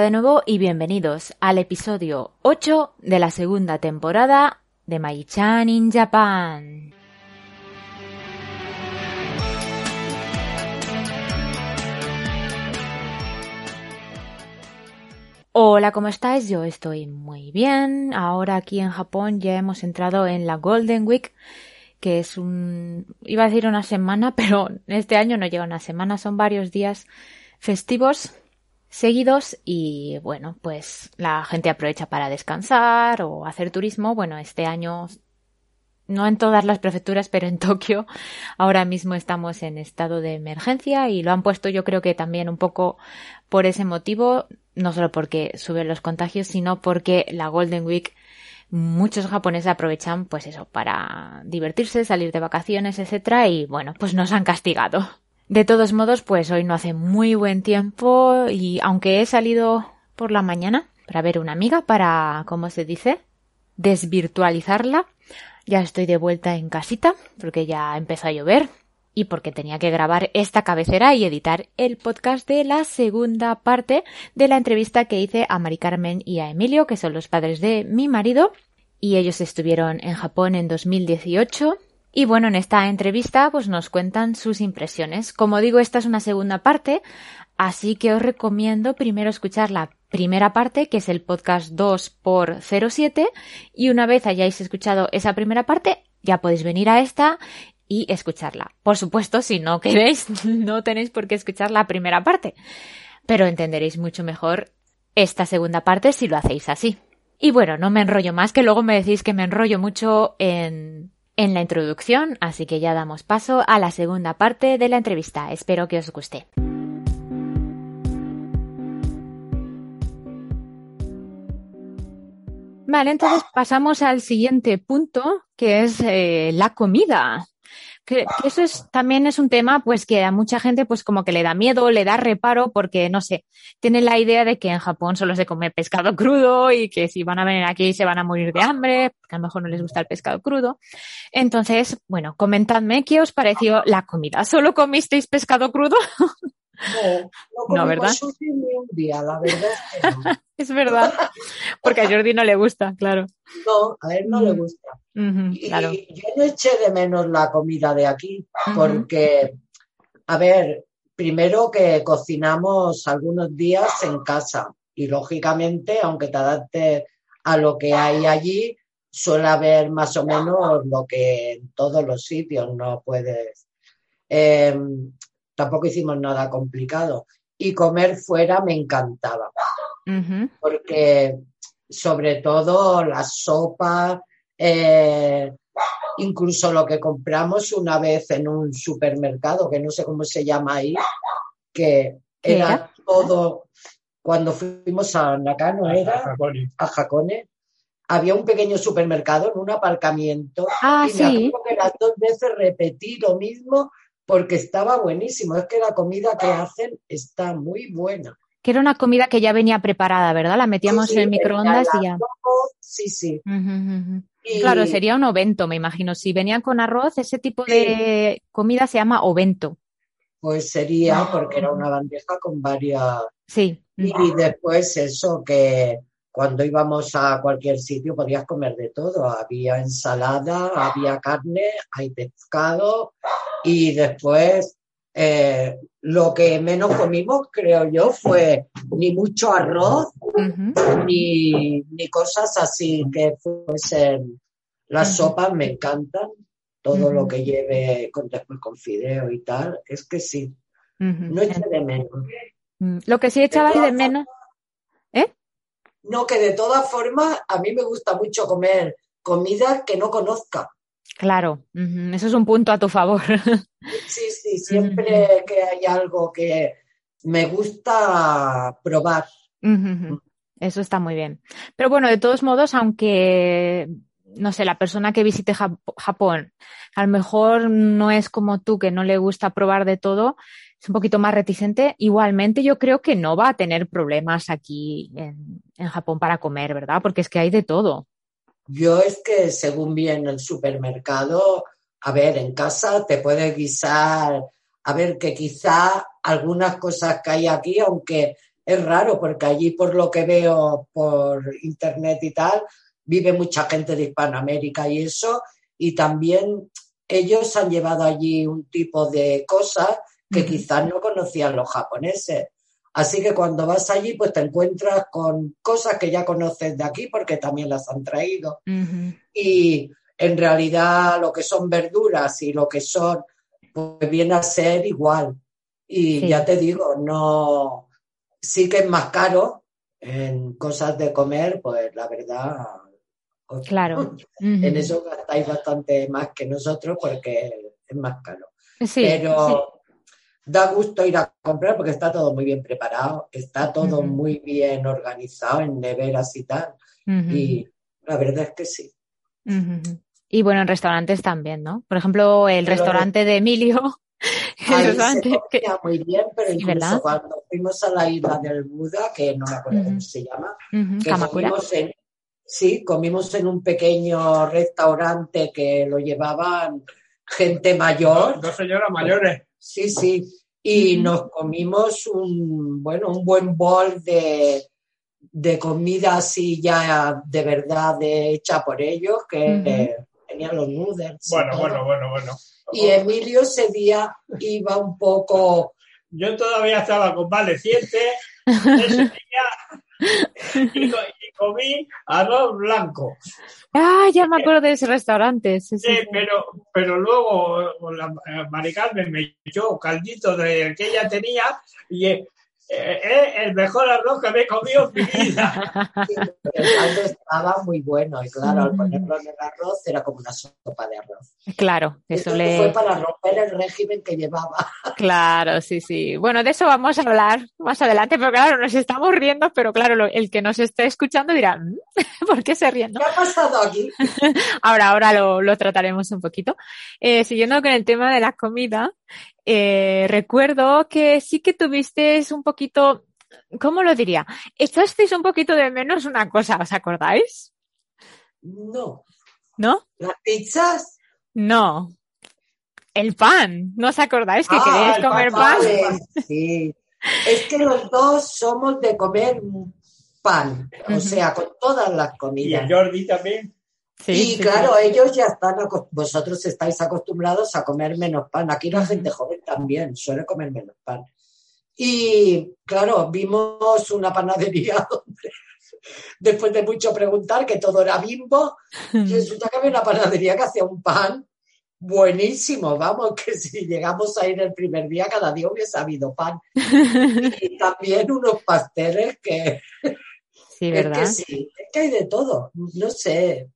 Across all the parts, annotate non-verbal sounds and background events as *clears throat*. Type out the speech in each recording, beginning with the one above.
De nuevo y bienvenidos al episodio 8 de la segunda temporada de Mai-chan in Japan. Hola, ¿cómo estáis? Yo estoy muy bien. Ahora aquí en Japón ya hemos entrado en la Golden Week, que es un... iba a decir una semana, *laughs* pero este año no llega una semana, son varios días festivos seguidos y bueno, pues la gente aprovecha para descansar o hacer turismo. Bueno, este año no en todas las prefecturas, pero en *laughs* Tokio ahora mismo estamos en estado de emergencia y lo han puesto yo creo que también un poco por ese motivo, no solo porque suben los contagios, sino porque la Golden Week muchos japoneses aprovechan pues eso para divertirse, salir de vacaciones, etcétera y bueno, pues nos han castigado. De todos modos, pues hoy no hace muy buen tiempo y aunque he salido por la mañana para ver una amiga para, ¿cómo se dice? desvirtualizarla, ya estoy de vuelta en casita porque ya empezó a llover y porque tenía que grabar esta cabecera y editar el podcast de la segunda parte de la entrevista que hice a Mari Carmen y a Emilio, que son los padres de mi marido, y ellos estuvieron en Japón en 2018 y bueno, en esta entrevista pues nos cuentan sus impresiones. Como digo, esta es una segunda parte, así que os recomiendo primero escuchar la primera parte, que es el podcast 2 por 07 y una vez hayáis escuchado esa primera parte, ya podéis venir a esta y escucharla. Por supuesto, si no queréis, *laughs* no tenéis por qué escuchar la primera parte, pero entenderéis mucho mejor esta segunda parte si lo hacéis así. Y bueno, no me enrollo más, que luego me decís que me enrollo mucho en en la introducción, así que ya damos paso a la segunda parte de la entrevista. Espero que os guste. Vale, entonces pasamos al siguiente punto, que es eh, la comida que, eso es, también es un tema pues que a mucha gente pues como que le da miedo, le da reparo porque no sé, tiene la idea de que en Japón solo se come pescado crudo y que si van a venir aquí se van a morir de hambre, que a lo mejor no les gusta el pescado crudo. Entonces, bueno, comentadme qué os pareció la comida. ¿Solo comisteis pescado crudo? *laughs* No, no, no ¿verdad? Ni un día, la verdad es que no. *laughs* es verdad, porque a Jordi no le gusta, claro. No, a él no le gusta. y, yo no eché de menos la comida de aquí, porque, a ver, primero que cocinamos algunos días en casa y lógicamente, aunque te adaptes a lo que hay allí, suele haber más o menos lo que en todos los sitios no puedes. Em, tampoco hicimos nada complicado. Y comer fuera me encantaba, porque sobre todo la sopa, eh, incluso lo que compramos una vez en un supermercado, que no sé cómo se llama ahí, que era, todo, cuando fuimos a Nakano, era a Jacone, había un pequeño supermercado en un aparcamiento ah, y sí. que las dos veces repetí lo mismo porque estaba buenísimo. Es que la comida que hacen está muy buena. Que era una comida que ya venía preparada, ¿verdad? La metíamos en el microondas y ya. Sí, sí. Claro, sería un ovento, me imagino. Si venían con arroz, ese tipo de comida se llama ovento. Pues sería porque era una bandeja con varias. Sí. Y después eso que cuando íbamos a cualquier sitio podías comer de todo. Había ensalada, había carne, hay pescado y después eh, lo que menos comimos, creo yo, fue ni mucho arroz ni, cosas así que fuesen. Las sopas me encantan, todo lo que lleve con, después con fideo y tal, es que sí. No eché de menos. Mm, lo que sí echabais de menos. ¿Eh? No, que de todas formas a mí me gusta mucho comer comida que no conozca. Claro, eso es un punto a tu favor. *laughs* Sí, sí, siempre que hay algo que me gusta probar. Eso está muy bien. Pero bueno, de todos modos, aunque, no sé, la persona que visite Japón a lo mejor no es como tú, que no le gusta probar de todo, es un poquito más reticente, igualmente yo creo que no va a tener problemas aquí en, en Japón para comer, ¿verdad? Porque es que hay de todo. Yo es que según vi en el supermercado, a ver, en casa te puedes guisar, a ver, que quizá algunas cosas que hay aquí, aunque es raro porque allí por lo que veo por internet y tal, vive mucha gente de Hispanoamérica y eso, y también ellos han llevado allí un tipo de cosas que quizás no conocían los japoneses. Así que cuando vas allí, pues te encuentras con cosas que ya conoces de aquí porque también las han traído. Y en realidad lo que son verduras y lo que son, pues viene a ser igual. Y ya te digo, no, sí que es más caro en cosas de comer, pues la verdad. Claro. *laughs* En eso gastáis bastante más que nosotros porque es más caro. Pero da gusto ir a comprar porque está todo muy bien preparado, está todo muy bien organizado en neveras y tal. Y la verdad es que sí. Y bueno, en restaurantes también, ¿no? Por ejemplo, el restaurante de Emilio. *laughs* El restaurante se muy bien, pero incluso cuando fuimos a la isla del Buda, que no me acuerdo cómo se llama, que comimos en, sí, comimos en un pequeño restaurante que lo llevaban gente mayor. Dos, señoras mayores. Sí, sí. Y nos comimos un, bueno, un buen bol de, de comida así ya de verdad hecha por ellos, que tenían los noodles. Bueno, bueno, bueno, bueno. Y Emilio ese día iba un poco... Yo todavía estaba convaleciente ese día *laughs* y, comí arroz blanco. Ah, ya me acuerdo de ese restaurante. Sí, pero, pero luego la Maricarmen me echó caldito de que ella tenía y eh, eh, el mejor arroz que me he comido en mi vida. *laughs* el caldo estaba muy bueno y claro, al ponerlo en el arroz era como una sopa de arroz. Claro, eso le... Fue para romper el régimen que llevaba. *laughs* Claro, sí, sí. Bueno, de eso vamos a hablar más adelante, pero claro, nos estamos riendo, pero claro, el que nos esté escuchando dirá, mm, *laughs* ¿por qué se ríen? ¿Qué ha pasado aquí? ahora, ahora lo, trataremos un poquito. Eh, siguiendo con el tema de la comida, eh, recuerdo que sí que tuviste un poquito, ¿cómo lo diría? Echasteis un poquito de menos una cosa, ¿os acordáis? No. ¿No? ¿Las pizzas? No. El pan. ¿No os acordáis que ah, queríais comer pan? Sí. Es que los dos somos de comer pan, o sea, con todas las comidas. Y Jordi también y claro, ellos ya están, vosotros estáis acostumbrados a comer menos pan. Aquí la gente joven también suele comer menos pan. Y claro, vimos una panadería *laughs* donde, después de mucho preguntar, que todo era bimbo, resulta que había una panadería que hacía un pan buenísimo, vamos, que si llegamos a ir el primer día, cada día hubiese habido pan. *laughs* Y también unos pasteles que... Sí, ¿verdad? *laughs* Es que sí, es que hay de todo. No sé,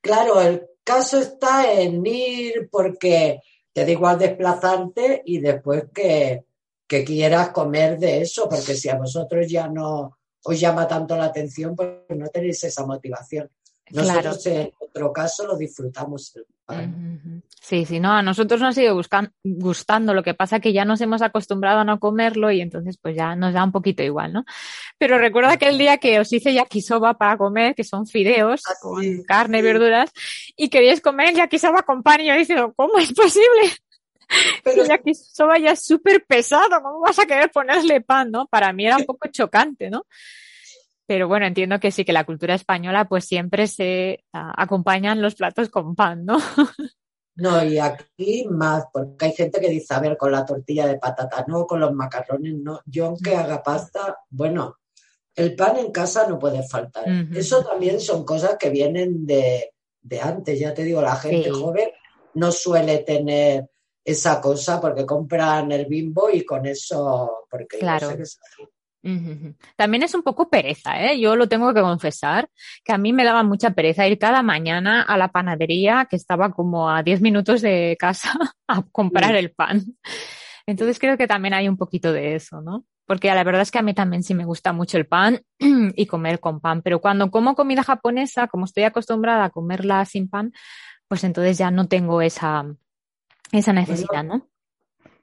Claro, el caso está en ir porque te da igual desplazarte y después que, quieras comer de eso, porque si a vosotros ya no os llama tanto la atención, pues no tenéis esa motivación. Nosotros en otro caso lo disfrutamos. Sí, sí, no, a nosotros nos sigue gustando, lo que pasa que ya nos hemos acostumbrado a no comerlo y entonces pues ya nos da un poquito igual, ¿no? Pero recuerda aquel día que os hice yakisoba para comer, que son fideos ah, con carne y verduras, y queríais comer yakisoba con pan y yo dije, ¿cómo es posible? *laughs* Pero yakisoba ya es súper pesado, ¿cómo vas a querer ponerle pan, no? Para mí era un poco chocante, ¿no? Pero bueno, entiendo que sí, que la cultura española pues siempre se acompañan los platos con pan, ¿no? *laughs* No, y aquí más, porque hay gente que dice, a ver, con la tortilla de patata, no, con los macarrones, no. Yo aunque haga pasta, bueno, el pan en casa no puede faltar. Eso también son cosas que vienen de, antes, ya te digo, la gente joven no suele tener esa cosa porque compran el bimbo y con eso, porque claro. También es un poco pereza, ¿eh? Yo lo tengo que confesar, que a mí me daba mucha pereza ir cada mañana a la panadería, que estaba como a 10 minutos de casa, *laughs* a comprar el pan. Entonces creo que también hay un poquito de eso, ¿no? Porque la verdad es que a mí también sí me gusta mucho el pan *clears throat* y comer con pan, pero cuando como comida japonesa, como estoy acostumbrada a comerla sin pan, pues entonces ya no tengo esa, esa necesidad, ¿no?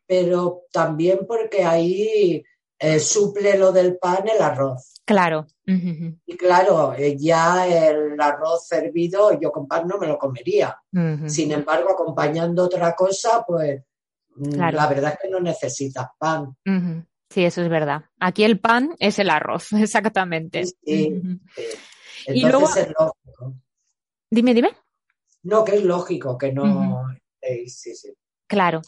Pero también porque ahí eh, suple lo del pan el arroz. Claro. Y claro, eh, ya el arroz servido yo con pan no me lo comería. Sin embargo, acompañando otra cosa, pues mm, la verdad es que no necesitas pan. Sí, eso es verdad. Aquí el pan es el arroz, *laughs* exactamente. Sí, y luego... es lógico. Dime, dime. No, que es lógico que no. sí, sí. Claro.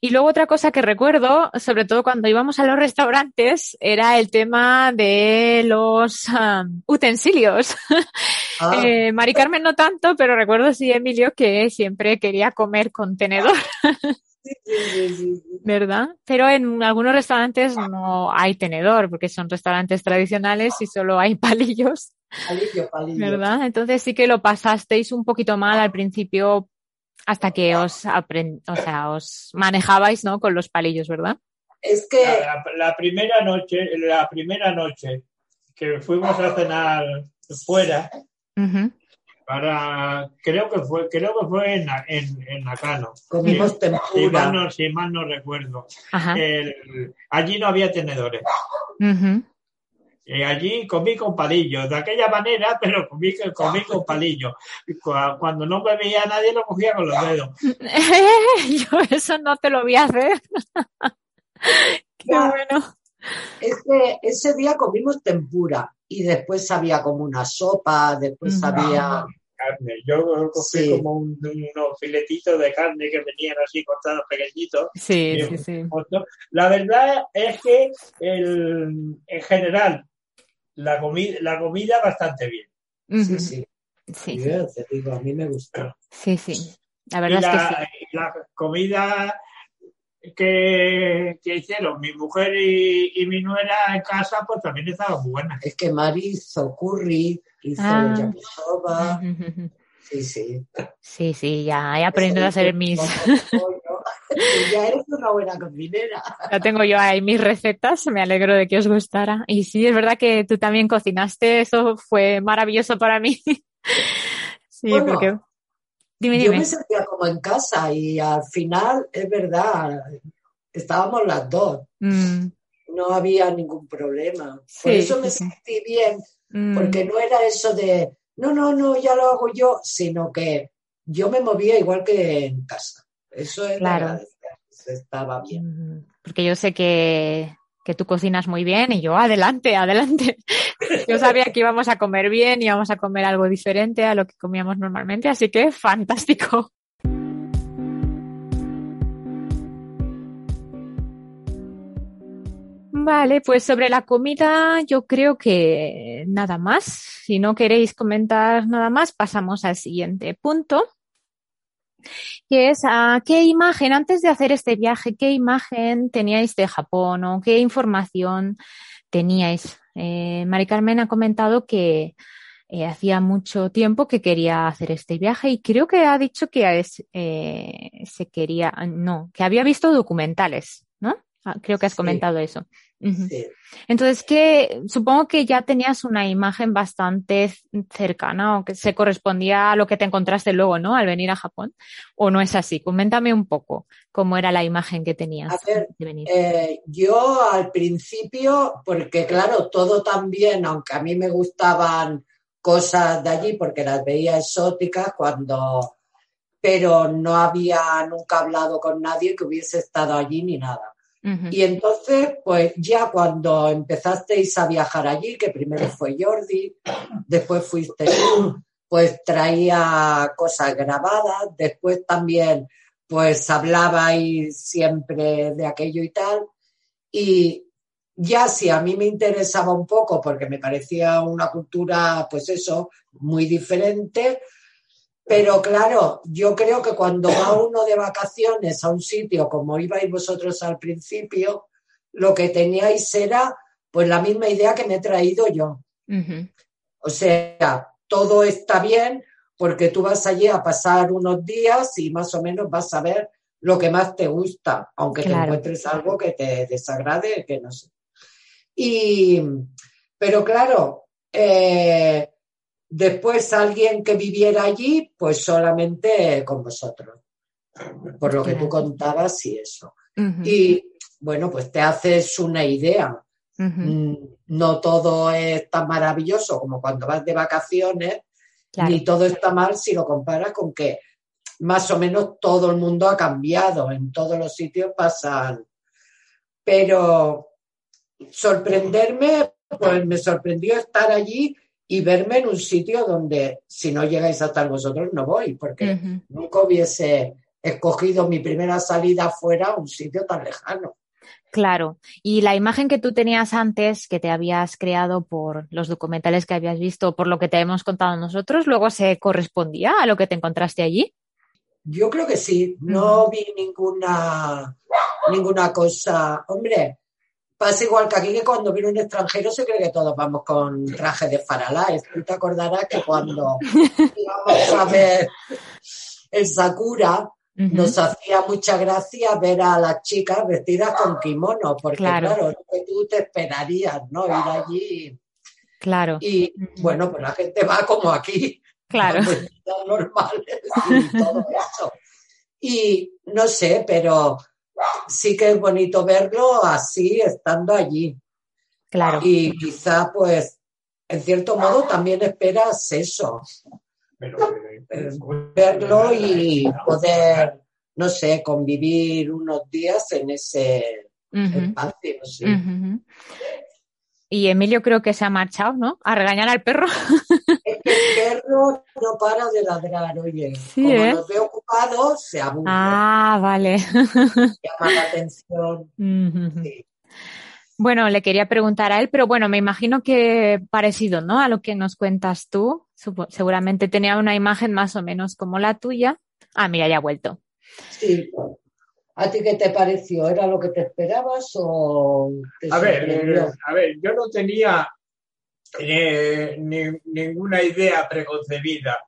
Y luego otra cosa que recuerdo, sobre todo cuando íbamos a los restaurantes, era el tema de los um, utensilios. *laughs* Ah. eh, Mari Carmen no tanto, pero recuerdo sí, Emilio, que siempre quería comer con tenedor. *laughs* ¿Verdad? Pero en algunos restaurantes no hay tenedor, porque son restaurantes tradicionales y solo hay *laughs* palillos. Palillo, palillo. ¿Verdad? Entonces sí que lo pasasteis un poquito mal al principio hasta que os aprend o sea, os manejabais, ¿no? Con los palillos, ¿verdad? Es que la, primera noche, la primera noche que fuimos a cenar fuera, para, creo que fue, creo que fue en, en, en Nakano. Comimos si, mal no, si mal no recuerdo. allí no había tenedores. Allí comí con palillos, de aquella manera, pero comí, comí con *laughs* palillos. Cuando no me veía nadie lo cogía con los dedos. *laughs* Yo eso no te lo vi hacer. *laughs* Qué bueno. Ese, ese día comimos tempura y después había como una sopa, después había carne. Yo cogí como un, unos filetitos de carne que venían así cortados pequeñitos. Sí, sí, sí. La verdad es que el, en general la comida, la comida bastante bien. Sí, sí. Sí. te digo, a mí me gustó. Sí, sí. La verdad es que sí. La comida que, que, hicieron mi mujer y, mi nuera en casa, pues también estaba buena. Es que Mari hizo curry, hizo ah. Sí, sí. Sí, sí, ya he aprendido a hacer mis. *laughs* ya eres una buena cocinera. Ya tengo yo ahí mis recetas, me alegro de que os gustara. Y sí, es verdad que tú también cocinaste, eso fue maravilloso para mí. *laughs* Sí, porque. Dime, dime. Yo me sentía como en casa y al final, es verdad, estábamos las dos. Mm. No había ningún problema. Por eso me sentí bien, mm. porque no era eso de, no, no, no, ya lo hago yo, sino que yo me movía igual que en casa. Eso es claro. estaba bien. Porque yo sé que, que tú cocinas muy bien y yo, adelante, adelante. *laughs* Yo sabía que íbamos a comer bien, íbamos a comer algo diferente a lo que comíamos normalmente, así que fantástico. Vale, pues sobre la comida yo creo que nada más. Si no queréis comentar nada más, pasamos al siguiente punto, que es a qué imagen, antes de hacer este viaje, qué imagen teníais de Japón o qué información teníais. Eh, Mari Carmen ha comentado que eh, hacía mucho tiempo que quería hacer este viaje y creo que ha dicho que es, eh, se quería, no, que había visto documentales, ¿no? Ah, creo que has comentado eso. Entonces, que supongo que ya tenías una imagen bastante cercana o que se correspondía a lo que te encontraste luego, ¿no? Al venir a Japón. ¿O no es así? Coméntame un poco cómo era la imagen que tenías. A ver, eh, yo al principio, porque claro, todo también, aunque a mí me gustaban cosas de allí porque las veía exóticas cuando, pero no había nunca hablado con nadie que hubiese estado allí ni nada. Y entonces, pues ya cuando empezasteis a viajar allí, que primero fue Jordi, después fuiste tú, pues traía cosas grabadas, después también pues hablabais siempre de aquello y tal. Y ya si a mí me interesaba un poco, porque me parecía una cultura, pues eso, muy diferente, pero claro, yo creo que cuando va uno de vacaciones a un sitio como ibais vosotros al principio, lo que teníais era pues la misma idea que me he traído yo. O sea, todo está bien porque tú vas allí a pasar unos días y más o menos vas a ver lo que más te gusta, aunque te encuentres algo que te desagrade, que no sé. Y, pero claro, eh, Después alguien que viviera allí, pues solamente con vosotros, por lo que tú contabas y eso. Y bueno, pues te haces una idea. Mm, no todo es tan maravilloso como cuando vas de vacaciones, ni todo está mal si lo comparas con que más o menos todo el mundo ha cambiado, en todos los sitios pasan. Pero sorprenderme, pues me sorprendió estar allí y verme en un sitio donde si no llegáis a estar vosotros no voy, porque nunca hubiese escogido mi primera salida fuera un sitio tan lejano. Claro, y la imagen que tú tenías antes, que te habías creado por los documentales que habías visto, por lo que te hemos contado nosotros, luego se correspondía a lo que te encontraste allí. Yo creo que sí, no vi ninguna, ninguna cosa. Hombre, pasa igual que aquí que cuando viene un extranjero se cree que todos vamos con traje de faralá. Tú te acordarás que cuando *laughs* íbamos a ver el Sakura, nos hacía mucha gracia ver a las chicas vestidas con kimono, porque claro, tú te esperarías, ¿no? Ir allí. Claro. Y bueno, pues la gente va como aquí. Claro. normales y todo eso. Y no sé, pero sí que es bonito verlo así, estando allí. Claro. Y quizá, pues, en cierto modo también esperas eso, verlo y poder, no sé, convivir unos días en ese espacio. Y Emilio creo que se ha marchado, ¿no? A regañar al perro. *laughs* Es que el perro no para de ladrar, oye. Como ¿eh? nos ve ocupados, se aburre. Ah, vale. *laughs* Llama la atención. Bueno, le quería preguntar a él, pero bueno, me imagino que parecido, ¿no? A lo que nos cuentas tú. Seguramente tenía una imagen más o menos como la tuya. Ah, mira, ya ha vuelto. Sí. ¿A ti qué te pareció? ¿Era lo que te esperabas o a ver, a ver, yo no tenía eh, ninguna idea preconcebida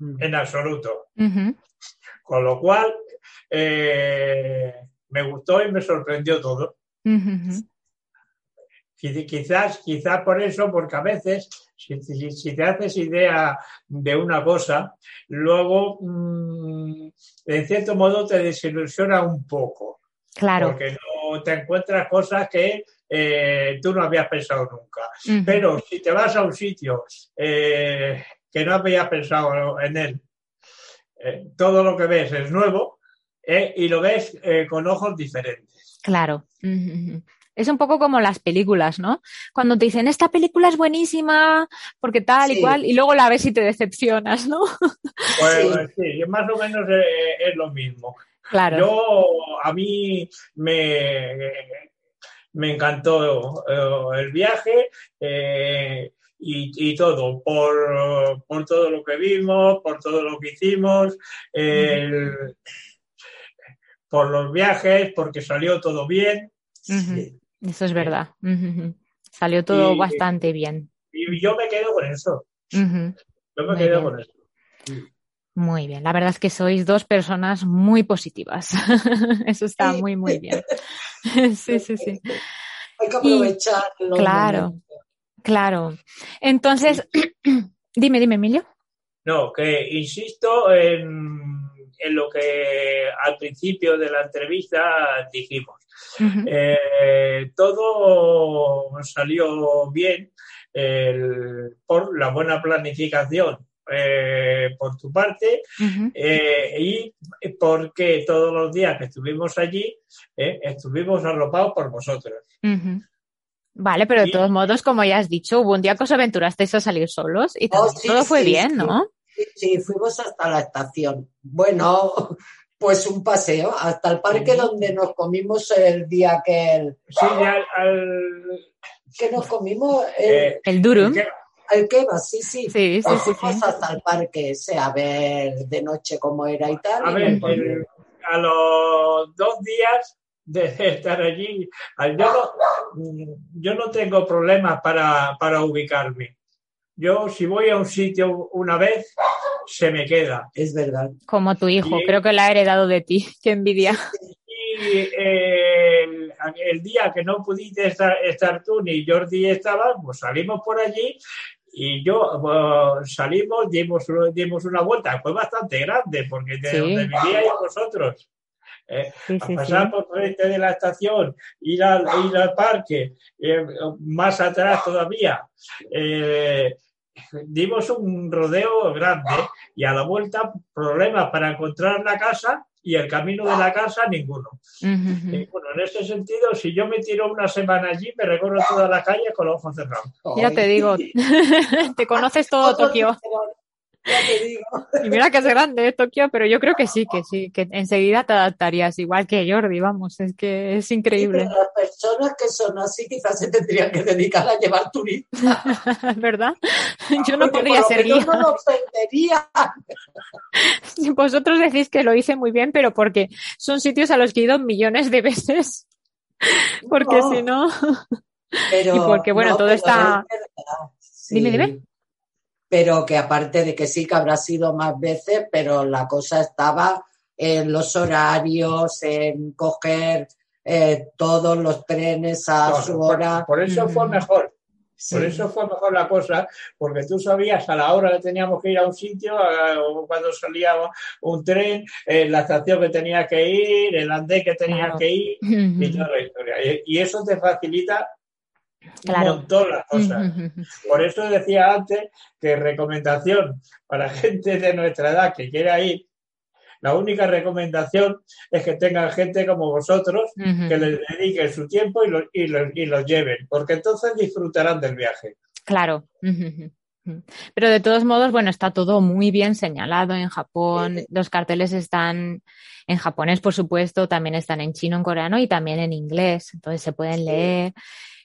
en absoluto. Con lo cual, eh, me gustó y me sorprendió todo. Quizás, quizás por eso, porque a veces, si, te haces idea de una cosa, luego, mm, en cierto modo, te desilusiona un poco. Claro. Porque no te encuentras cosas que eh, tú no habías pensado nunca. Pero si te vas a un sitio eh, que no habías pensado en él, eh, todo lo que ves es nuevo y lo ves con ojos diferentes. Claro. Es un poco como las películas, ¿no? Cuando te dicen, esta película es buenísima, porque tal y cual, y luego la ves y te decepcionas, ¿no? *laughs* Pues sí, más o menos es, lo mismo. Claro. Yo, a mí me, me encantó eh, el viaje. Eh, y, todo, por, todo lo que vimos, por todo lo que hicimos, por los viajes, porque salió todo bien. Eso es verdad. Salió todo bastante bien. Y yo me quedo con eso. Yo me quedo con eso. Muy bien, la verdad es que sois dos personas muy positivas. *laughs* Eso está muy, muy bien. *laughs* sí, sí, sí. *laughs* Hay que aprovecharlo. Claro, claro. Entonces, *clears throat* dime, dime, Emilio. No, que insisto en, en lo que al principio de la entrevista dijimos. Eh, todo salió bien por la buena planificación eh, por tu parte eh, y porque todos los días que estuvimos allí estuvimos arropados por vosotros. Vale, pero de todos modos, como ya has dicho, hubo un día que os aventurasteis a salir solos y oh, todo, fue bien, ¿no? Sí, fuimos hasta la estación. Bueno, pues un paseo hasta el parque donde nos comimos el día que el... Sí, al, que nos comimos el, eh, el durum. El kebab, sí, sí. Sí, sí, sí, hasta el parque ese a ver de noche cómo era y tal. A ver, a los dos días de *laughs* estar allí, yo no, yo no tengo problemas para, para ubicarme. Yo si voy a un sitio una vez, se me queda. Es verdad. Como tu hijo, creo que la ha heredado de ti. *laughs* Qué envidia. Y eh, el, día que no pudiste estar, tú ni Jordi estaba, pues salimos por allí y yo pues, salimos, dimos, dimos una vuelta. Fue bastante grande porque de donde vivíais vosotros. Eh, pasar por frente de la estación, ir al, ir al parque, eh, más atrás todavía, eh, dimos un rodeo grande y a la vuelta problemas para encontrar la casa y el camino de la casa ninguno. bueno, en ese sentido, si yo me tiro una semana allí, me recorro toda la calle con los ojos cerrados. Ya te digo, *laughs* te conoces todo Tokio. Y mira que es grande. Tokio, pero yo creo que sí, que sí, que enseguida te adaptarías, igual que Jordi, vamos, es que es increíble. las personas que son así quizás se tendrían que dedicar a llevar turistas. *laughs* ¿Verdad? Yo no podría ser guía. No lo *laughs* Vosotros decís que lo hice muy bien, pero porque son sitios a los que he ido millones de veces. Porque si no... *laughs* y porque, bueno, todo está... Dime, dime pero que aparte de que sí que habrá sido más veces, pero la cosa estaba en los horarios, en coger eh, todos los trenes a su hora. Por, eso fue mejor. Por eso fue mejor la cosa, porque tú sabías a la hora que teníamos que ir a un sitio, o cuando salía un tren, eh, la estación que tenía que ir, el andén que tenía que ir, y toda la historia. y eso te facilita Claro. Un montón las cosas. Por eso decía antes que recomendación para *laughs* gente de nuestra edad que quiera ir, la única recomendación es que tengan gente como vosotros que les dediquen su tiempo y, lo, y, los lleven, porque entonces disfrutarán del viaje. Claro. Pero de todos modos, bueno, está todo muy bien señalado en Japón. Los carteles están en japonés, por supuesto, también están en chino, en coreano y también en inglés. Entonces se pueden leer.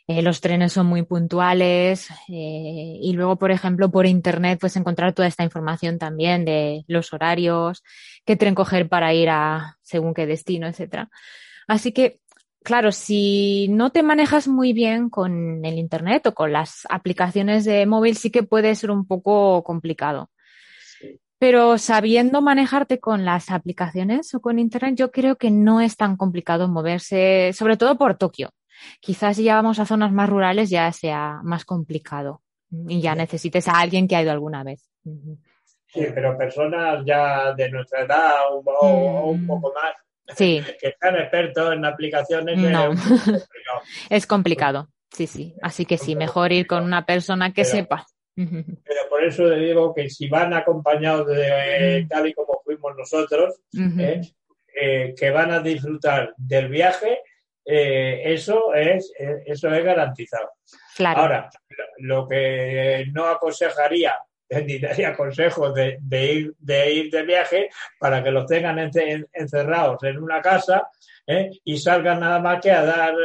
Eh, los trenes son muy puntuales eh, y luego, por ejemplo, por internet puedes encontrar toda esta información también de los horarios, qué tren coger para ir a según qué destino, etcétera. Así que, claro, si no te manejas muy bien con el internet o con las aplicaciones de móvil, sí que puede ser un poco complicado. Pero sabiendo manejarte con las aplicaciones o con internet, yo creo que no es tan complicado moverse, sobre todo por Tokio Quizás si ya vamos a zonas más rurales ya sea más complicado y ya necesites a alguien que ha ido alguna vez. Sí, pero personas ya de nuestra edad o, un mm. poco más sí. *laughs* que están expertos en aplicaciones. *laughs* es complicado, sí, sí. Así que sí, mejor ir con una persona que sepa. Pero por eso le digo que si van acompañados de tal y como fuimos nosotros, ¿eh? Eh, que van a disfrutar del viaje eh, eso, es, eh, eso es garantizado. Ahora, lo que no aconsejaría *laughs* ni daría consejos de, ir, de ir de viaje para que los tengan encerrados en una casa ¿eh? y salgan nada más que a dar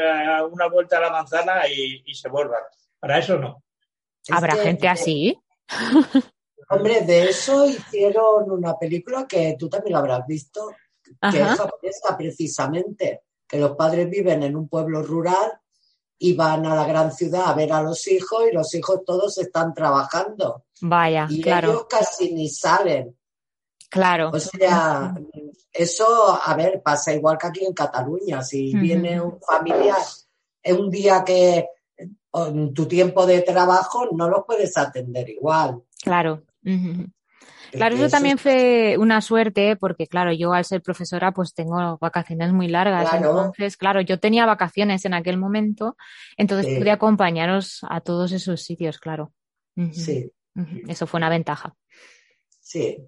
una vuelta a la manzana y, se vuelvan. Para eso no. ¿Habrá gente así? *laughs* Hombre, de eso hicieron una película que tú también la habrás visto, que es japonesa precisamente que los padres viven en un pueblo rural y van a la gran ciudad a ver a los hijos y los hijos todos están trabajando. Vaya, y claro. ellos casi ni salen. Claro. O sea, eso, a ver, pasa igual que aquí en Cataluña. Si viene un familiar, es un día que en tu tiempo de trabajo no los puedes atender igual. Claro. Claro, eso también fue una suerte porque, claro, yo al ser profesora pues tengo vacaciones muy largas. Entonces, claro, yo tenía vacaciones en aquel momento, entonces pude acompañaros a todos esos sitios, claro. Sí. Eso fue una ventaja. Sí.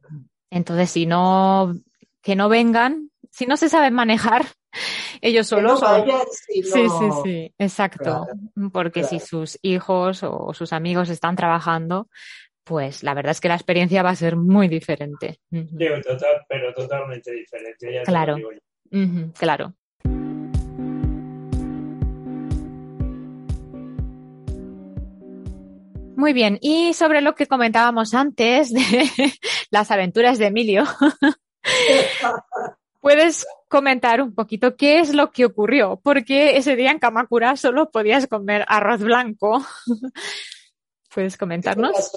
Entonces, si no, que no vengan, si no se saben manejar *laughs* ellos solos. *laughs* Sí, sí, sí, exacto. Porque si sus hijos o sus amigos están trabajando, pues la verdad es que la experiencia va a ser muy diferente. pero totalmente diferente. claro, claro. Muy bien, y sobre lo que comentábamos antes de *laughs* las aventuras de Emilio, *laughs* ¿puedes comentar un poquito qué es lo que ocurrió? Porque ese día en Kamakura solo podías comer arroz blanco. *laughs* ¿Puedes comentarnos?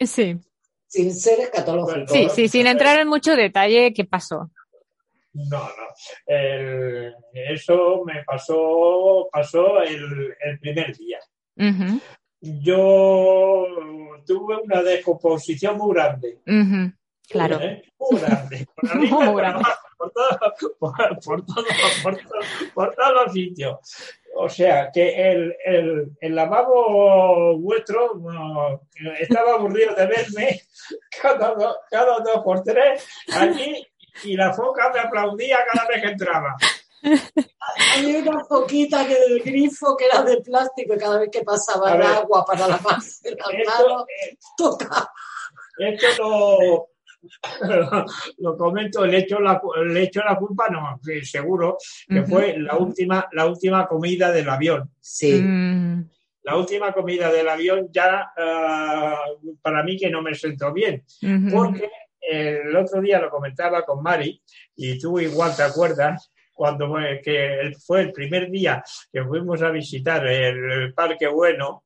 Sí. Sin ser escatológico. Sí, sí, sin entrar en mucho detalle, ¿qué pasó? No, no. eso me pasó, pasó el, primer día. Yo tuve una descomposición muy grande. Claro. ¿Eh? Muy grande. *laughs* Por, por, todo, por, por, por todos los sitios o sea, que el, el, el lavabo vuestro estaba aburrido de verme *laughs* cada, cada dos por tres allí y la foca me aplaudía cada vez que entraba. Hay una foquita que del grifo que era de plástico y cada vez que pasaba el agua para lavarse las manos, toca. Esto lo, *laughs* lo comento, le echo la, le echo la culpa, no, seguro que fue la última, la última comida del avión. Sí. Mm. La última comida del avión ya ah, para mí que no me sentó bien, porque el otro día lo comentaba con Mari y tú igual te acuerdas cuando que fue el primer día que fuimos a visitar el Parque Bueno,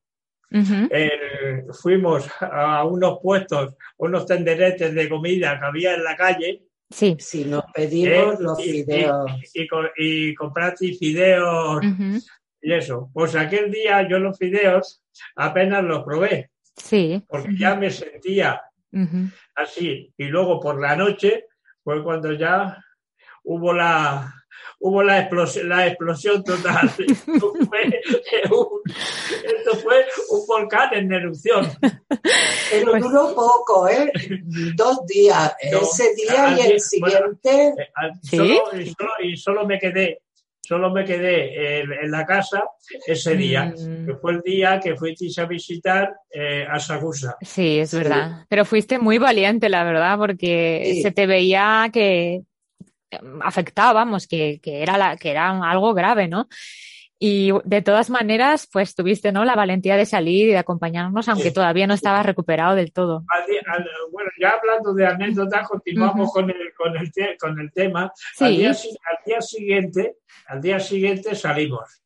fuimos a unos puestos, unos tenderetes de comida que había en la calle. Sí, sí, nos pedimos eh, los fideos. Y, y, compraste fideos y eso. Pues aquel día yo los fideos apenas los probé. Sí. Porque ya me sentía así. Y luego por la noche fue cuando ya hubo la, hubo la explosión, la explosión total. *laughs* esto, fue un, volcán en erupción. Pero pues duró poco, ¿eh? Dos días. Ese día y el siguiente. Eh, y, solo, me quedé solo me quedé en, la casa ese día, mm. que fue el día que fuisteis a visitar eh, a Sagusa. Sí, es verdad. Pero fuiste muy valiente, la verdad, porque se te veía que afectábamos, que, que, era la, que era algo grave, ¿no? Y de todas maneras, pues tuviste, ¿no? La valentía de salir y de acompañarnos, aunque todavía no estabas recuperado del todo. bueno, ya hablando de anécdotas, continuamos con, el, con, el con el tema. Al, día, al, día, siguiente, al día siguiente salimos.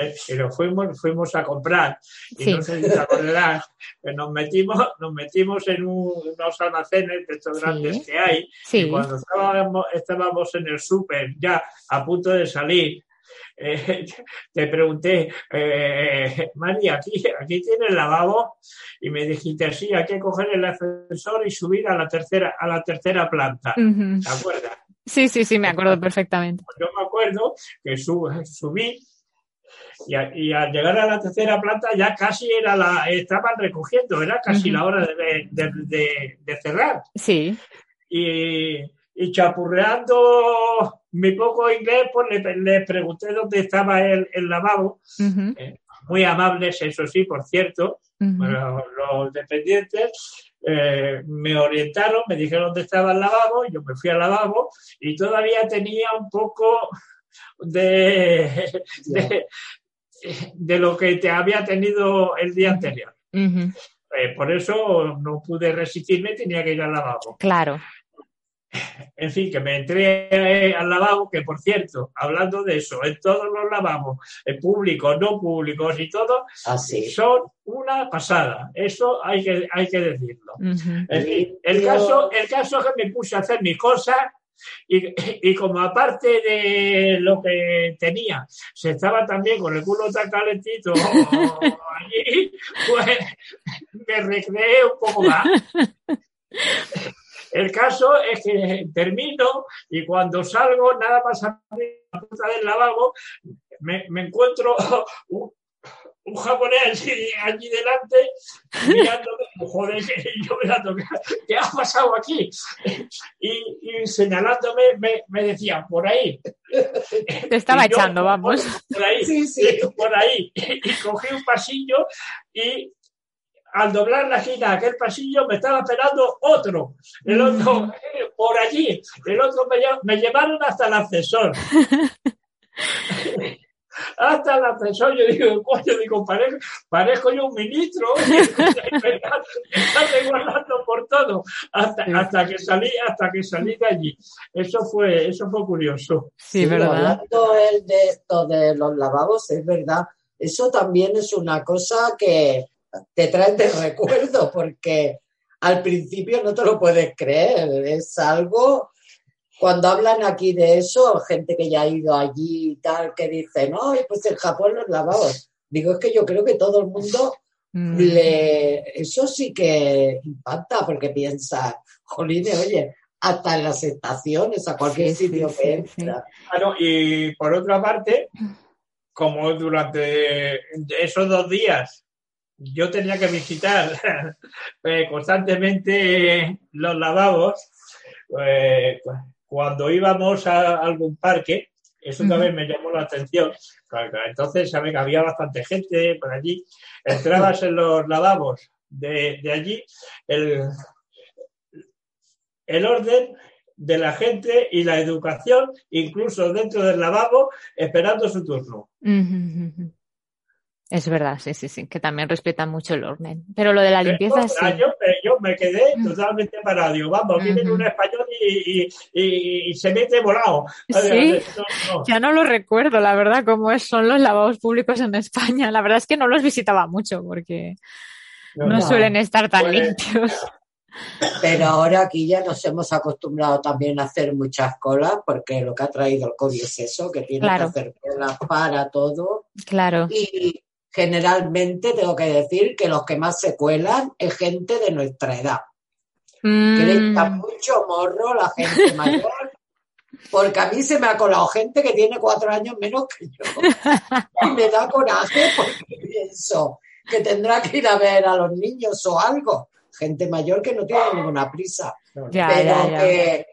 Eh, pero fuimos, fuimos a comprar. Y no sé si te acordarás, que nos metimos, nos metimos en unos almacenes de estos grandes que hay y cuando estábamos, estábamos en el súper ya a punto de salir, eh, *laughs* te pregunté, eh, María, aquí, aquí tienes lavabo y me dijiste, sí, hay que coger el ascensor y subir a la tercera, a la tercera planta. ¿Te acuerdas? Sí, sí, sí, me acuerdo perfectamente. Yo me acuerdo que subí y, al llegar a la tercera planta ya casi era la, estaban recogiendo, era casi la hora de, cerrar. Sí. Y, chapurreando mi poco inglés, pues le, pregunté dónde estaba el, lavabo. Eh, muy amables, eso sí, por cierto. los dependientes eh, me orientaron, me dijeron dónde estaba el lavabo, yo me fui al lavabo y todavía tenía un poco de, de, lo que te había tenido el día anterior. Eh, por eso no pude resistirme, tenía que ir al lavabo. Claro. En fin, que me entré al lavabo, que por cierto, hablando de eso, en todos los lavabos, en públicos, no públicos y todo, son una pasada. Eso hay que, hay que decirlo. el, caso, el caso es que me puse a hacer mis cosas y, como aparte de lo que tenía, se estaba también con el culo tan calentito *laughs* allí, pues me recreé un poco más. *laughs* El caso es que termino y cuando salgo, nada más a la puerta del lavabo, me, me encuentro un, un japonés allí, delante, mirándome, joder, yo ¿qué ha pasado aquí? Y, señalándome, me, me, decía, por ahí. Te estaba echando, vamos. Por ahí, sí, sí. por ahí. Y, cogí un pasillo y al doblar la esquina de aquel pasillo me estaba esperando otro, el otro mm. por allí, el otro me, me llevaron hasta el ascensor. *laughs* hasta el ascensor. Yo digo, coño, digo, parezco, parezco yo un ministro. *laughs* Estás guardando por todo. Hasta, hasta, que salí, hasta que salí de allí. Eso fue, eso fue curioso. Sí, ¿verdad? Hablando el de esto de los lavabos, es verdad. Eso también es una cosa que te trae de recuerdo, porque al principio no te lo puedes creer. Es algo cuando hablan aquí de eso, gente que ya ha ido allí y tal, que dice, no, pues en Japón los lavados. Digo, es que yo creo que todo el mundo mm. le... Eso sí que impacta porque piensa, Joline, oye, hasta en las estaciones, a cualquier sitio que entra. y por otra parte, como durante esos dos días yo tenía que visitar *laughs* eh, constantemente los lavabos, eh, cuando íbamos a algún parque, eso también me llamó la atención. Entonces, saben que había bastante gente por allí. Entrabas en los lavabos de, allí, el, el orden de la gente y la educación, incluso dentro del lavabo, esperando su turno. Es verdad, sí, sí, sí, que también respetan mucho el orden. Pero lo de la limpieza sí. Yo, me quedé totalmente parado. vamos, viene un español y, se mete volado. Sí, ya no lo recuerdo, la verdad, cómo son los lavabos públicos en España. La verdad es que no los visitaba mucho porque no, suelen estar tan pues limpios. Pero ahora aquí ya nos hemos acostumbrado también a hacer muchas colas, porque lo que ha traído el COVID es eso, que tiene que hacer colas para todo. Claro. Y generalmente tengo que decir que los que más se cuelan es gente de nuestra edad. Mm. Que le mucho morro la gente *laughs* mayor. Porque a mí se me ha colado gente que tiene cuatro años menos que yo. *laughs* Y me da coraje porque pienso que tendrá que ir a ver a los niños o algo gente mayor que no tiene ninguna prisa, pero que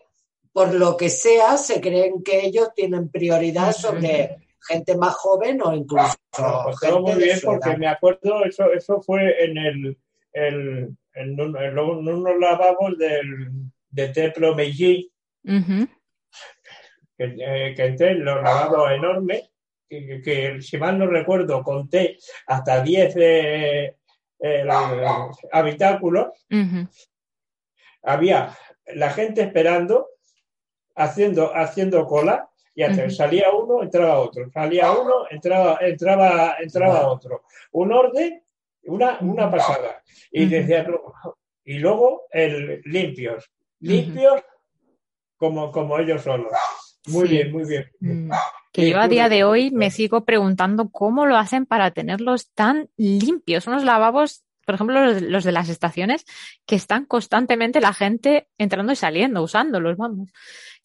por lo que sea se creen que ellos tienen prioridad sobre gente más joven o incluso pues muy bien porque me acuerdo eso eso fue en el, en, unos lavabos del de Templo Meiji que, eh, que entré los lavabos enormes que, si mal no recuerdo conté hasta 10 el habitáculo, había la gente esperando, haciendo, haciendo cola, y salía uno, entraba otro, salía uno, entraba, entraba, entraba otro. Un orden, una, una pasada. Y decía, y luego el limpios, limpios como, como ellos solos. Muy bien, muy bien. Mm que yo a día de hoy me sigo preguntando cómo lo hacen para tenerlos tan limpios. Unos lavabos, por ejemplo, los, de las estaciones, que están constantemente la gente entrando y saliendo, usándolos, vamos.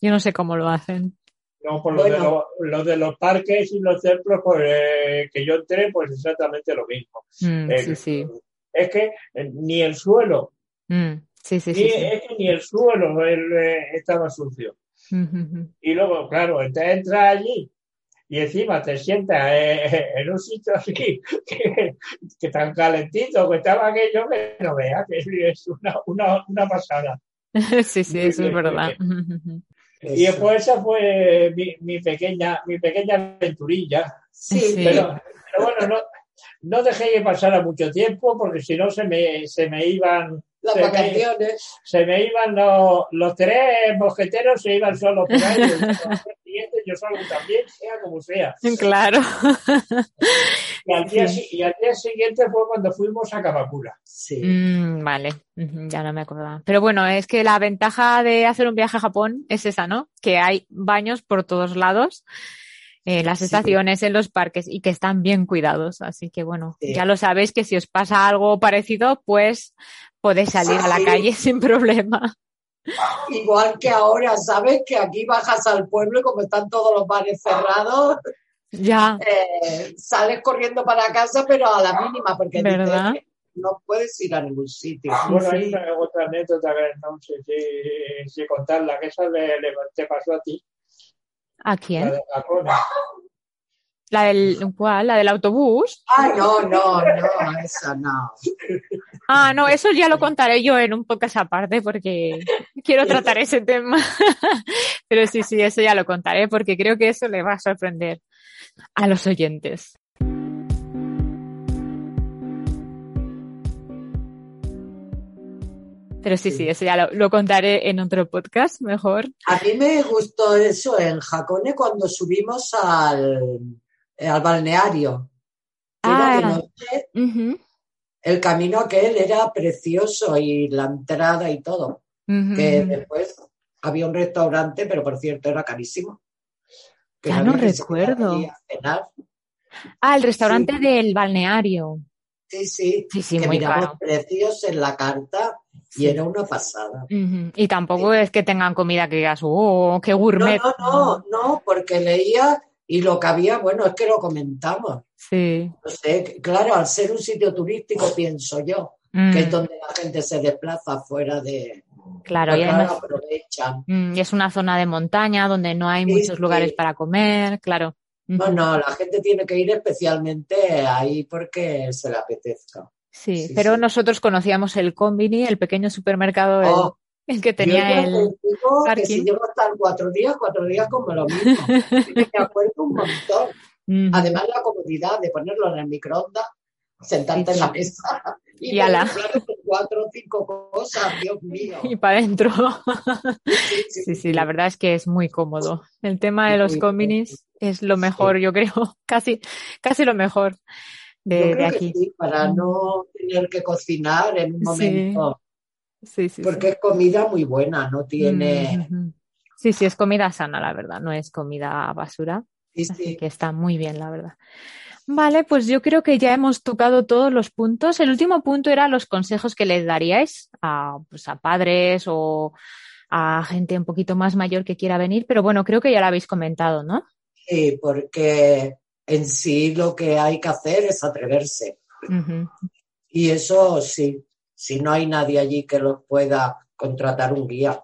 Yo no sé cómo lo hacen. No, por lo, de los parques y los templos pues, eh, que yo entré, pues exactamente lo mismo. Mm, eh, sí, sí. Es que eh, ni el suelo, mm, sí, sí, ni, Es que ni el suelo estaba sucio. Y luego, claro, entra allí y encima te sientas eh, *laughs* en un sitio así que, tan calentito que estaba aquello que no veas, que es una, una, una pasada. *laughs* Sí, sí, eso es *laughs* verdad. Y después esa fue mi, mi, pequeña, mi pequeña aventurilla. Sí, Pero, bueno, no, no dejé que pasara mucho tiempo porque si no se me, se me iban las vacaciones. se me iban los, los tres mosqueteros, se iban solos por ahí. *laughs* yo salgo también, sea como sea. Claro. *laughs* Y al, día, y al día siguiente fue cuando fuimos a Kamakura. Sí. Mm, vale, ya no me acordaba. Pero bueno, es que la ventaja de hacer un viaje a Japón es esa, ¿no? Que hay baños por todos lados. En las estaciones, en los parques y que están bien cuidados. Así que bueno, ya lo sabéis que si os pasa algo parecido, pues podéis salir a la calle *laughs* sin problema. *laughs* Igual que ahora, ¿sabes? Que aquí bajas al pueblo y como están todos los bares cerrados, ya. Eh, sales corriendo para casa, pero a la mínima, porque no puedes ir a ningún sitio. Bueno, hay una, otra anécdota que no sé si, contarla, que esa le, te pasó a ti. ¿A quién? La del, ¿cuál? ¿La del autobús? Ah, no, no, no, esa no. Ah, no, eso ya lo contaré yo en un podcast aparte porque quiero tratar ese tema. *laughs* Pero sí, sí, eso ya lo contaré porque creo que eso le va a sorprender a los oyentes. Pero sí, sí, eso ya lo, lo, contaré en otro podcast, mejor. A mí me gustó eso en Jacone cuando subimos al, al balneario. Ah, El camino aquel era precioso y la entrada y todo. que después había un restaurante, pero por cierto era carísimo. ya no recuerdo. Ah, el restaurante del balneario. Sí, sí. Sí, sí, muy caro. precios en la carta y era una pasada. Y tampoco es que tengan comida que digas, oh, qué gourmet. No, no, no, no, porque leía Y lo que había, bueno, es que lo comentamos. Sí. No sé, claro, al ser un sitio turístico, pienso yo, que es mm. donde la gente se desplaza fuera de. Claro, y aprovechan. Mm, y es una zona de montaña donde no hay muchos lugares para comer, claro. No, no, la gente tiene que ir especialmente ahí porque se le apetezca. Sí, pero nosotros conocíamos el Combini, el pequeño supermercado oh, el, que tenía el parking. Que si llevo hasta cuatro días, cuatro días como lo mismo. me acuerdo un montón. Además la comodidad de ponerlo en el microondas, sentarte en la mesa y, y la... cuatro o cinco cosas, Dios mío. *laughs* Y para adentro. Sí sí, la verdad es que es muy cómodo. El tema de los combinis es lo mejor, yo creo, *laughs* casi, casi lo mejor de, aquí. sí, para no tener que cocinar en un momento. Sí, sí, porque es comida muy buena, no tiene. Sí, sí, es comida sana, la verdad, no es comida basura. Sí, Así que está muy bien, la verdad. Vale, pues yo creo que ya hemos tocado todos los puntos. El último punto era los consejos que les daríais a, pues, a padres o a gente un poquito más mayor que quiera venir, pero bueno, creo que ya lo habéis comentado, ¿no? Sí, porque en sí lo que hay que hacer es atreverse. Y eso sí, si no hay nadie allí que los pueda contratar un guía,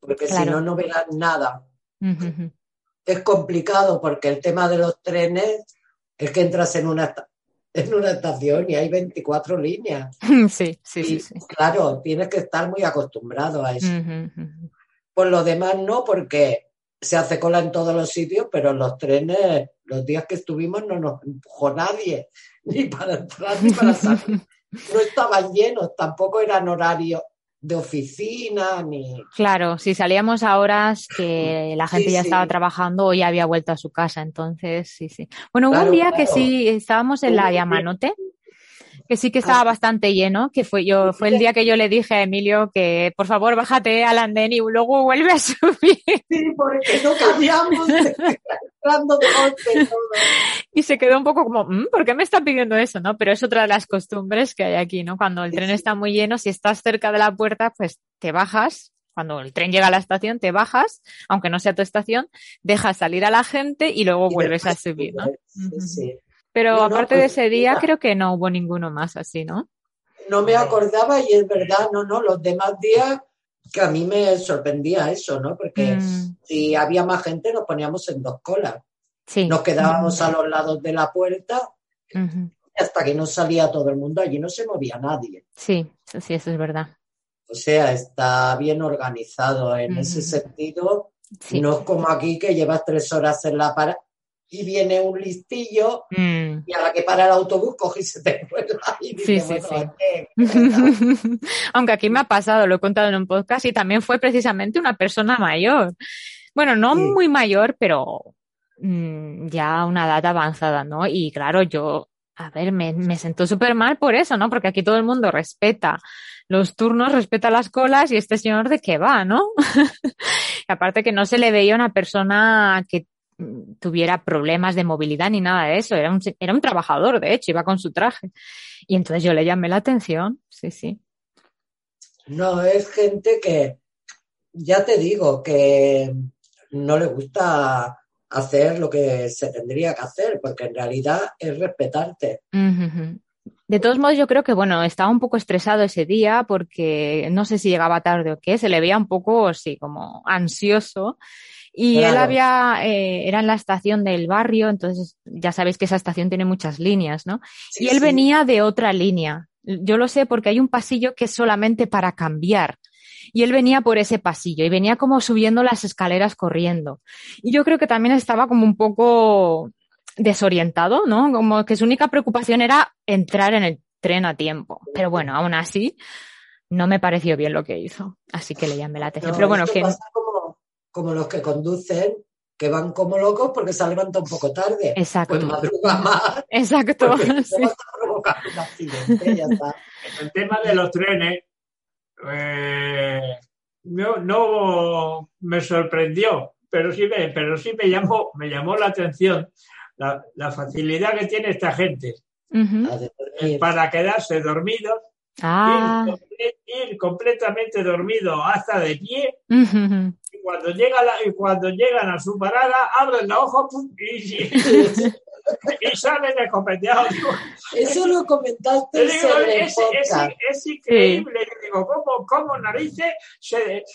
porque si no, no verán nada. Es complicado porque el tema de los trenes es que entras en una, en una estación y hay 24 líneas. *laughs* Sí, sí, sí, Claro, tienes que estar muy acostumbrado a eso. Por lo demás, no, porque se hace cola en todos los sitios, pero en los trenes, los días que estuvimos, no nos empujó nadie, *laughs* ni para entrar ni para salir. *laughs* No estaban llenos, tampoco eran horarios de oficina ni. Claro, si salíamos a horas que la gente ya estaba trabajando o ya había vuelto a su casa, entonces sí, sí. Bueno, hubo un día que sí estábamos en la Yamanote que sí que estaba bastante lleno, que fue yo, fue el día que yo le dije a Emilio que por favor bájate al andén y luego vuelve a *laughs* subir. Sí, porque no cambiamos *laughs* *laughs* Y se quedó un poco como, mm, ¿por qué me está pidiendo eso? ¿No? Pero es otra de las costumbres que hay aquí, ¿no? Cuando el tren está muy lleno, si estás cerca de la puerta, pues te bajas, cuando el tren llega a la estación, te bajas, aunque no sea tu estación, dejas salir a la gente y luego vuelves a subir, ¿no? Sí, sí. Pero aparte de pues, ese día, creo que no hubo ninguno más así, ¿no? No me acordaba y es verdad, no, no, los demás días que a mí me sorprendía eso, ¿no? Porque mm. si había más gente nos poníamos en dos colas. Sí. Nos quedábamos a los lados de la puerta hasta que no salía todo el mundo, allí no se movía nadie. Sí, sí, eso es verdad. O sea, está bien organizado en ese sentido. No es como aquí que llevas tres horas en la parada y viene un listillo mm. y a la que para el autobús coge y se te *laughs* y sí, sí, sí. *laughs* Aunque aquí me ha pasado, lo he contado en un podcast y también fue precisamente una persona mayor. Bueno, no muy mayor, pero mm, ya una edad avanzada, ¿no? Y claro, yo, a ver, me, me sentó súper mal por eso, ¿no? Porque aquí todo el mundo respeta los turnos, respeta las colas y este señor de qué va, ¿no? *laughs* aparte que no se le veía una persona que tuviera problemas de movilidad ni nada de eso. Era un, era un trabajador, de hecho, iba con su traje. Y entonces yo le llamé la atención, sí, sí. No, es gente que, ya te digo, que no le gusta hacer lo que se tendría que hacer, porque en realidad es respetarte. De todos modos, yo creo que, bueno, estaba un poco estresado ese día porque no sé si llegaba tarde o qué, se le veía un poco, sí, como ansioso y él había, eh, era en la estación del barrio, entonces ya sabéis que esa estación tiene muchas líneas, ¿no? y él venía de otra línea. Yo lo sé porque hay un pasillo que es solamente para cambiar. Y él venía por ese pasillo y venía como subiendo las escaleras corriendo. Y yo creo que también estaba como un poco desorientado, ¿no? Como que su única preocupación era entrar en el tren a tiempo. Pero bueno, aún así, no me pareció bien lo que hizo. Así que le llamé la atención. Pero bueno, que como los que conducen, que van como locos porque se levanta un poco tarde. Exacto. Pues madruga más. Exacto. *laughs* *laughs* El tema de los trenes eh, no, me sorprendió, pero sí me, pero sí me llamó, me llamó la atención la, facilidad que tiene esta gente para quedarse dormidos Ah. Ir, completamente dormido hasta de pie cuando, llega y cuando llegan a su parada, abren los ojos y, y, salen escopeteados. *laughs* Eso lo comentaste en es, es, increíble. Digo, ¿cómo, cómo narices?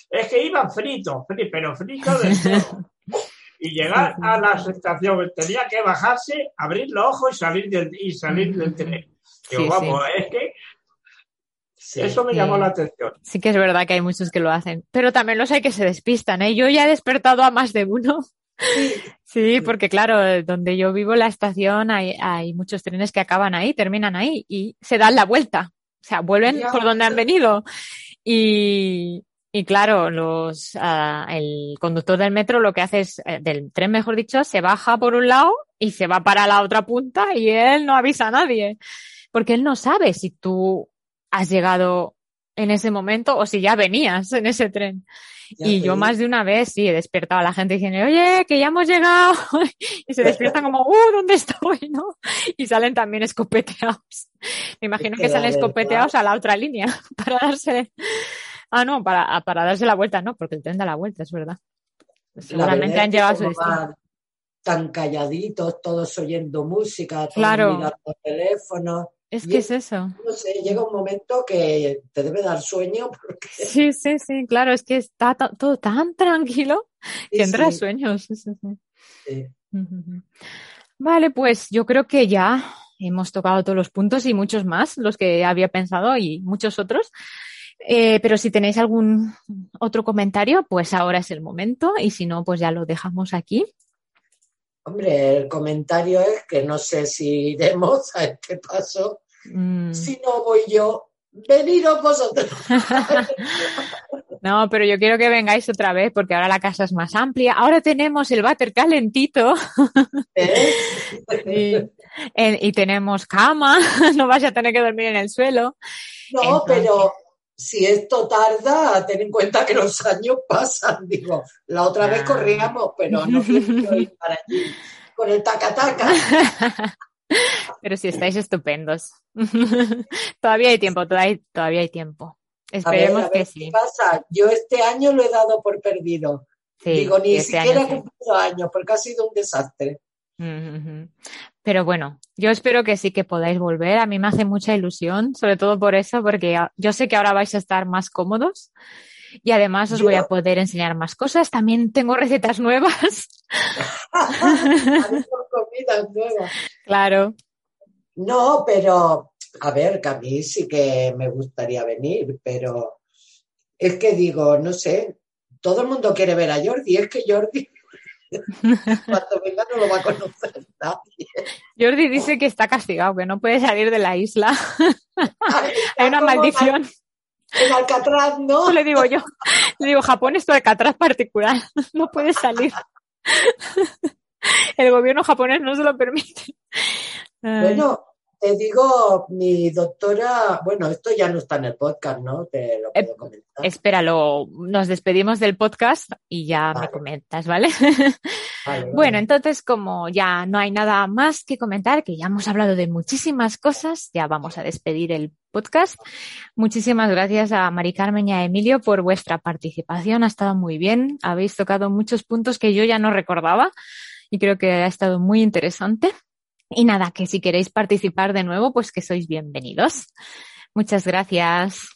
es que iban fritos, pero fritos de *laughs* y llegar a la estación tenía que bajarse, abrir los ojos y salir del, y salir del tren. Digo, vamos, es que eso me llamó la atención. Sí que es verdad que hay muchos que lo hacen, pero también los hay que se despistan, ¿eh? Yo ya he despertado a más de uno. Sí, *laughs* porque claro, donde yo vivo la estación hay, hay muchos trenes que acaban ahí, terminan ahí y se dan la vuelta. O sea, vuelven por donde han venido. Y, y claro, los, uh, el conductor del metro lo que hace es, eh, del tren mejor dicho, se baja por un lado y se va para la otra punta y él no avisa a nadie. Porque él no sabe si tú has llegado en ese momento o si ya venías en ese tren. y yo más de una vez sí he despertado a la gente diciendo, oye, que ya hemos llegado. *laughs* y se despiertan como, uh, ¿dónde estoy? ¿no? Y salen también escopeteados. Me imagino que, salen escopeteados a la otra línea *laughs* para darse. Ah, no, para, para darse la vuelta, no, porque el tren da la vuelta, es verdad. Seguramente han llegado a su destino. Tan calladitos, todos oyendo música, todos mirando teléfonos es que es eso. No sé, llega un momento que te debe dar sueño. Porque... *laughs* Sí, sí, sí, claro, es que está todo tan *laughs* tranquilo que entra sueños. Sí, Vale, pues yo creo que ya hemos tocado todos los puntos y muchos más, los que había pensado y muchos otros. Eh, pero si tenéis algún otro comentario, pues ahora es el momento y si no, pues ya lo dejamos aquí. Hombre, el comentario es que no sé si iremos a este paso. Mm. Si no voy yo, veniros vosotros. *laughs* no, pero yo quiero que vengáis otra vez porque ahora la casa es más amplia. Ahora tenemos el váter calentito. ¿Eh? *laughs* y, tenemos cama, *laughs* no vas a tener que dormir en el suelo. No, pero si esto tarda, ten en cuenta que los años *laughs* pasan. Digo, la otra vez corríamos, pero no quiero ir para allí con el taca-taca. *laughs* Pero si estáis estupendos. *laughs* todavía hay tiempo, todavía hay, tiempo. Esperemos que sí. ¿Qué pasa? Yo este año lo he dado por perdido. Digo, ni este siquiera he cumplido años, porque ha sido un desastre. Pero bueno, yo espero que sí que podáis volver. A mí me hace mucha ilusión, sobre todo por eso, porque yo sé que ahora vais a estar más cómodos y además os voy a poder enseñar más cosas. También tengo recetas *laughs* *laughs* nuevas. Claro. No, pero a ver, que a mí sí que me gustaría venir, pero es que digo, no sé, todo el mundo quiere ver a Jordi, es que Jordi cuando venga no lo va a conocer nadie. Jordi dice que está castigado, que no puede salir de la isla. Hay una maldición. En Alcatraz, ¿no? *laughs* Le digo yo. Le digo, Japón es tu Alcatraz particular. *laughs* No puedes salir. *laughs* El gobierno japonés no se lo permite. Bueno, te digo, mi doctora, bueno, esto ya no está en el podcast, ¿no? Te lo puedo comentar. espéralo, nos despedimos del podcast y ya me comentas, *laughs* ¿vale? Bueno, entonces como ya no hay nada más que comentar, que ya hemos hablado de muchísimas cosas, ya vamos a despedir el podcast. Muchísimas gracias a Mari Carmen y a Emilio por vuestra participación, ha estado muy bien, habéis tocado muchos puntos que yo ya no recordaba y creo que ha estado muy interesante. Y nada, que si queréis participar de nuevo, pues que sois bienvenidos. Muchas gracias.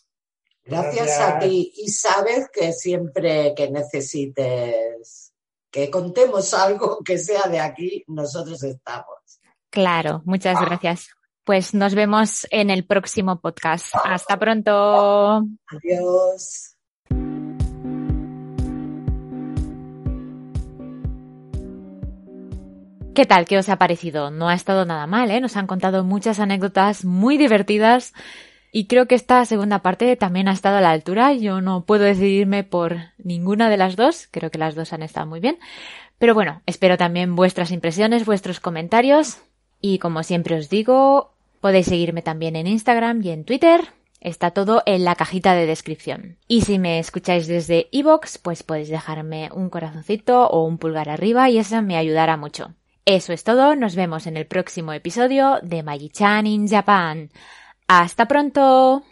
Gracias, a ti. Y sabes que siempre que necesites que contemos algo que sea de aquí, nosotros estamos. Claro, muchas gracias. Pues nos vemos en el próximo podcast. Hasta pronto. Adiós. ¿Qué tal? ¿Qué os ha parecido? No ha estado nada mal, ¿eh? Nos han contado muchas anécdotas muy divertidas y creo que esta segunda parte también ha estado a la altura. Yo no puedo decidirme por ninguna de las dos, creo que las dos han estado muy bien. Pero bueno, espero también vuestras impresiones, vuestros comentarios y como siempre os digo, podéis seguirme también en Instagram y en Twitter. Está todo en la cajita de descripción. Y si me escucháis desde iVoox, pues podéis dejarme un corazoncito o un pulgar arriba y eso me ayudará mucho. Eso es todo, nos vemos en el próximo episodio de Magi-chan in Japan. ¡Hasta pronto!